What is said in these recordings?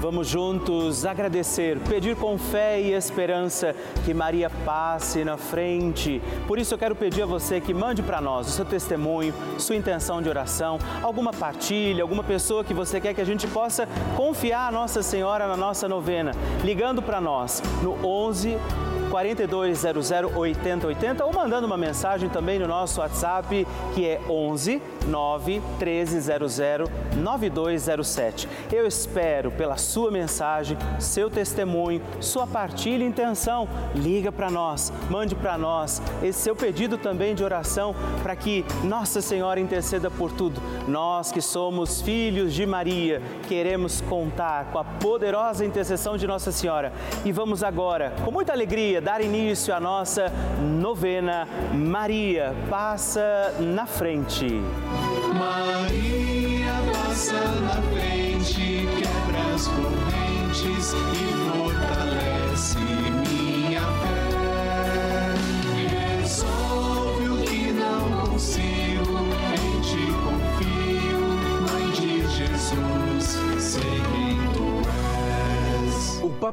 Vamos juntos agradecer, pedir com fé e esperança que Maria passe na frente. Por isso eu quero pedir a você que mande para nós o seu testemunho, sua intenção de oração, alguma partilha, alguma pessoa que você quer que a gente possa confiar a Nossa Senhora na nossa novena, ligando para nós no 11 4200 8080 ou mandando uma mensagem também no nosso WhatsApp que é 11 9 1300 9207. Eu espero pela sua mensagem, seu testemunho, sua partilha e intenção. Liga para nós, mande para nós esse seu pedido também de oração para que Nossa Senhora interceda por tudo. Nós que somos filhos de Maria, queremos contar com a poderosa intercessão de Nossa Senhora. E vamos agora, com muita alegria, dar início à nossa novena Maria Passa na Frente. Maria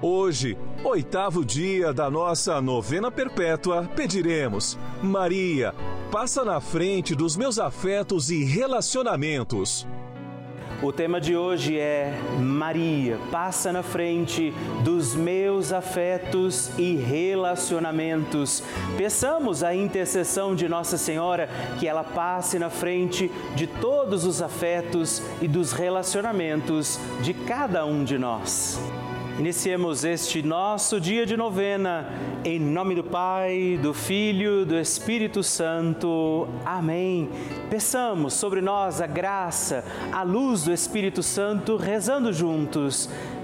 Hoje, oitavo dia da nossa novena perpétua, pediremos: Maria, passa na frente dos meus afetos e relacionamentos. O tema de hoje é Maria, passa na frente dos meus afetos e relacionamentos. Peçamos a intercessão de Nossa Senhora que ela passe na frente de todos os afetos e dos relacionamentos de cada um de nós. Iniciemos este nosso dia de novena, em nome do Pai, do Filho, do Espírito Santo. Amém. Peçamos sobre nós a graça, a luz do Espírito Santo, rezando juntos.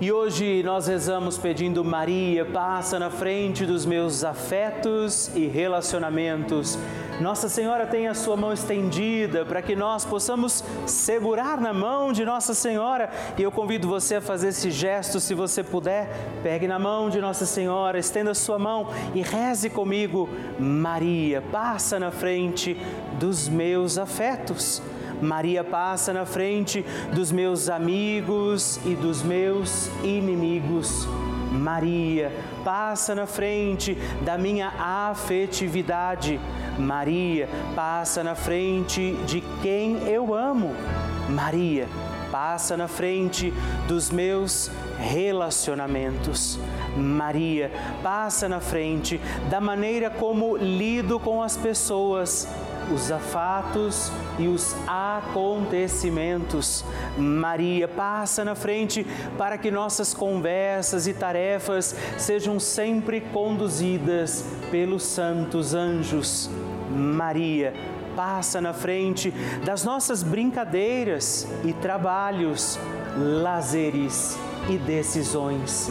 E hoje nós rezamos pedindo Maria, passa na frente dos meus afetos e relacionamentos. Nossa Senhora tem a sua mão estendida para que nós possamos segurar na mão de Nossa Senhora. E eu convido você a fazer esse gesto, se você puder. Pegue na mão de Nossa Senhora, estenda a sua mão e reze comigo. Maria, passa na frente dos meus afetos. Maria passa na frente dos meus amigos e dos meus inimigos. Maria passa na frente da minha afetividade. Maria passa na frente de quem eu amo. Maria passa na frente dos meus relacionamentos. Maria passa na frente da maneira como lido com as pessoas. Os afatos e os acontecimentos. Maria passa na frente para que nossas conversas e tarefas sejam sempre conduzidas pelos santos anjos. Maria passa na frente das nossas brincadeiras e trabalhos, lazeres e decisões.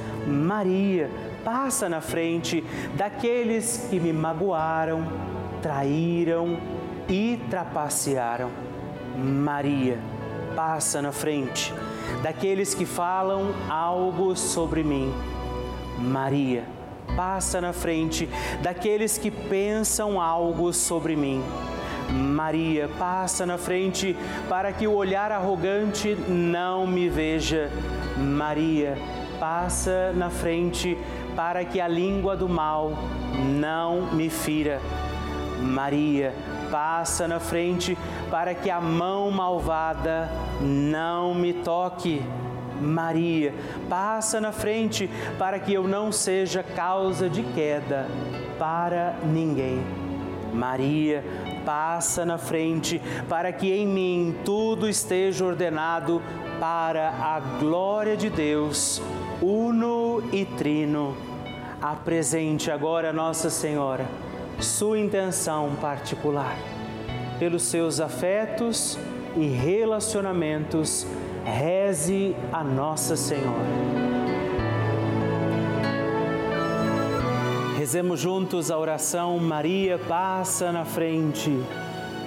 Maria, passa na frente daqueles que me magoaram, traíram e trapacearam. Maria, passa na frente daqueles que falam algo sobre mim. Maria, passa na frente daqueles que pensam algo sobre mim. Maria, passa na frente para que o olhar arrogante não me veja. Maria, na frente para que a língua do mal não me fira. Maria, passa na frente para que a mão malvada não me toque. Maria, passa na frente para que eu não seja causa de queda para ninguém. Maria, passa na frente para que em mim tudo esteja ordenado para a glória de Deus uno e trino. Apresente agora Nossa Senhora sua intenção particular. Pelos seus afetos e relacionamentos, reze a Nossa Senhora. Rezemos juntos a oração Maria passa na frente.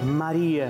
Maria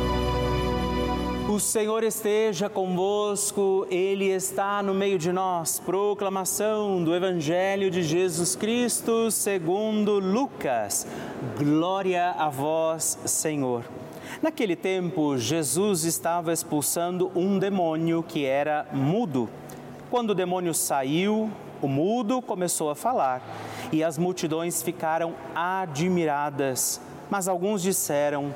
O Senhor esteja convosco, Ele está no meio de nós. Proclamação do Evangelho de Jesus Cristo segundo Lucas. Glória a vós, Senhor. Naquele tempo, Jesus estava expulsando um demônio que era mudo. Quando o demônio saiu, o mudo começou a falar e as multidões ficaram admiradas. Mas alguns disseram: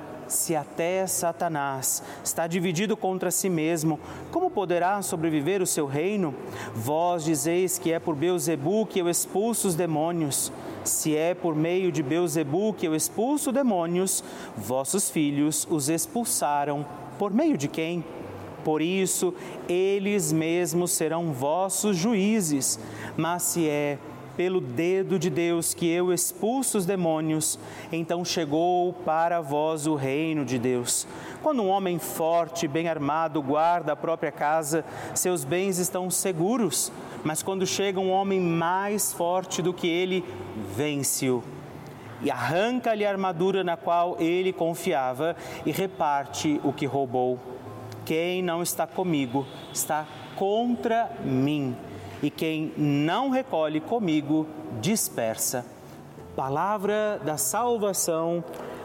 se até Satanás está dividido contra si mesmo, como poderá sobreviver o seu reino? Vós dizeis que é por Beuzebu que eu expulso os demônios. Se é por meio de Beuzebu que eu expulso demônios, vossos filhos os expulsaram. Por meio de quem? Por isso, eles mesmos serão vossos juízes. Mas se é pelo dedo de Deus que eu expulso os demônios, então chegou para vós o reino de Deus. Quando um homem forte, bem armado, guarda a própria casa, seus bens estão seguros. Mas quando chega um homem mais forte do que ele, vence-o e arranca-lhe a armadura na qual ele confiava e reparte o que roubou. Quem não está comigo está contra mim e quem não recolhe comigo dispersa. Palavra da salvação,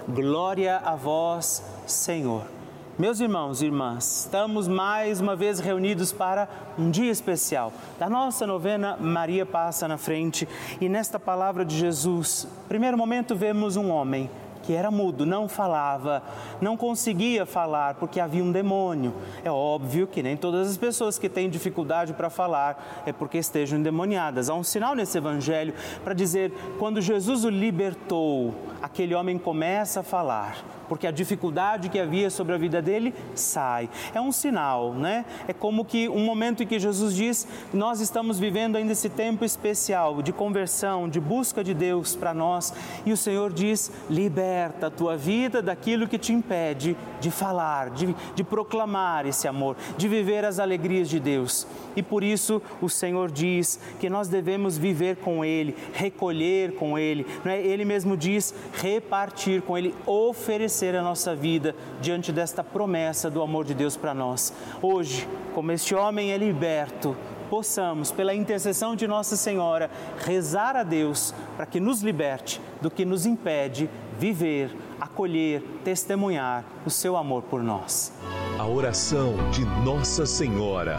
glória a vós, Senhor. Meus irmãos e irmãs, estamos mais uma vez reunidos para um dia especial da nossa novena Maria Passa na Frente e nesta palavra de Jesus, primeiro momento vemos um homem que era mudo, não falava, não conseguia falar porque havia um demônio. É óbvio que nem todas as pessoas que têm dificuldade para falar é porque estejam endemoniadas. Há um sinal nesse evangelho para dizer quando Jesus o libertou, aquele homem começa a falar porque a dificuldade que havia sobre a vida dele sai. É um sinal, né? É como que um momento em que Jesus diz: nós estamos vivendo ainda esse tempo especial de conversão, de busca de Deus para nós, e o Senhor diz: liberta a tua vida daquilo que te impede de falar, de, de proclamar esse amor, de viver as alegrias de Deus. E por isso o Senhor diz que nós devemos viver com Ele, recolher com Ele, não é? Ele mesmo diz repartir com Ele, oferecer oferecer a nossa vida diante desta promessa do amor de Deus para nós. Hoje, como este homem é liberto, possamos, pela intercessão de Nossa Senhora, rezar a Deus para que nos liberte do que nos impede viver, acolher, testemunhar o seu amor por nós. A oração de Nossa Senhora.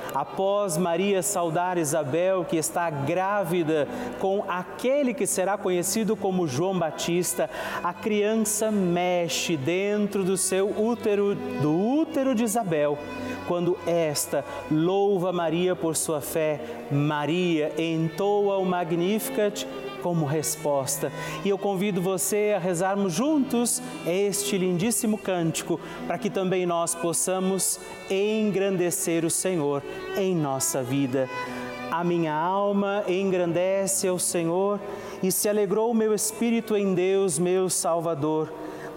após Maria saudar Isabel, que está grávida com aquele que será conhecido como João Batista, a criança mexe dentro do seu útero, do útero de Isabel. Quando esta louva Maria por sua fé, Maria entoa o Magnificat como resposta. E eu convido você a rezarmos juntos este lindíssimo cântico, para que também nós possamos engrandecer o Senhor em nossa vida. A minha alma engrandece ao Senhor e se alegrou o meu espírito em Deus, meu Salvador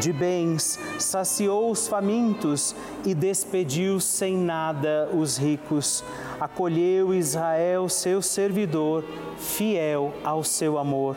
de bens, saciou os famintos e despediu sem nada os ricos. Acolheu Israel, seu servidor, fiel ao seu amor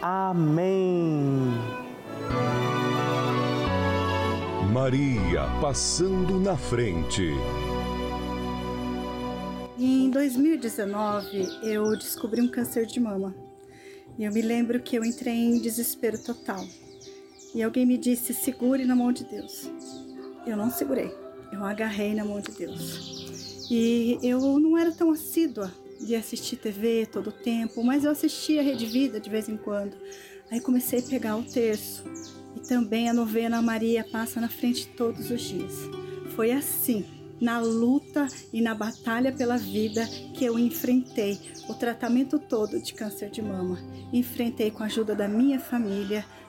Amém. Maria passando na frente. Em 2019, eu descobri um câncer de mama. E eu me lembro que eu entrei em desespero total. E alguém me disse: segure na mão de Deus. Eu não segurei, eu agarrei na mão de Deus. E eu não era tão assídua de assistir TV todo o tempo, mas eu assistia Rede Vida de vez em quando. Aí comecei a pegar o terço e também a novena Maria passa na frente todos os dias. Foi assim, na luta e na batalha pela vida que eu enfrentei o tratamento todo de câncer de mama. Enfrentei com a ajuda da minha família,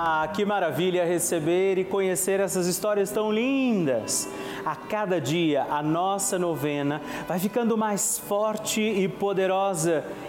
Ah, que maravilha receber e conhecer essas histórias tão lindas. A cada dia a nossa novena vai ficando mais forte e poderosa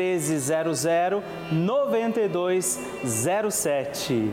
1300 9207.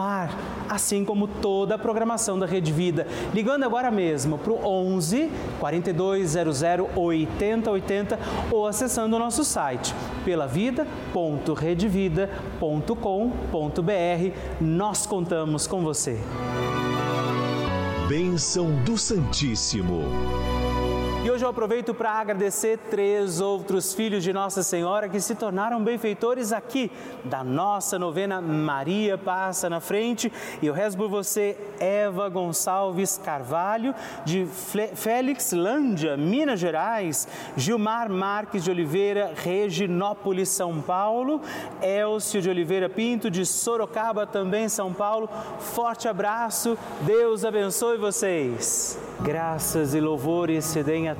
ar, assim como toda a programação da Rede Vida. Ligando agora mesmo para o 11 4200 8080 ou acessando o nosso site pelavida.redevida.com.br. Nós contamos com você. Bênção do Santíssimo. Hoje eu aproveito para agradecer três outros filhos de Nossa Senhora que se tornaram benfeitores aqui da nossa novena Maria Passa na Frente. E eu rezo por você, Eva Gonçalves Carvalho, de Félix Lândia, Minas Gerais, Gilmar Marques de Oliveira, Reginópolis, São Paulo, Elcio de Oliveira Pinto, de Sorocaba, também São Paulo. Forte abraço, Deus abençoe vocês. Graças e louvores se deem a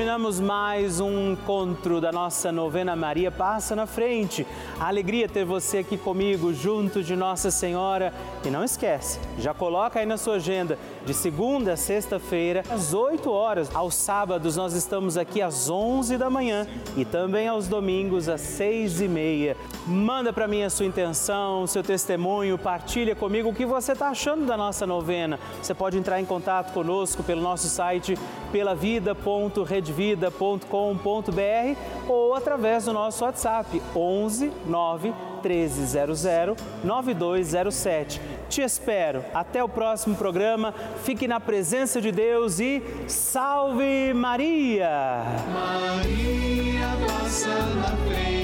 Terminamos mais um encontro da nossa novena Maria Passa na Frente. A alegria ter você aqui comigo, junto de Nossa Senhora. E não esquece, já coloca aí na sua agenda, de segunda a sexta-feira, às 8 horas. Aos sábados nós estamos aqui às 11 da manhã e também aos domingos às 6 e meia. Manda para mim a sua intenção, seu testemunho, partilha comigo o que você está achando da nossa novena. Você pode entrar em contato conosco pelo nosso site pelavida.redvida.com.br ou através do nosso WhatsApp 11 9 1300 9207. Te espero. Até o próximo programa. Fique na presença de Deus e salve Maria! Maria passa na frente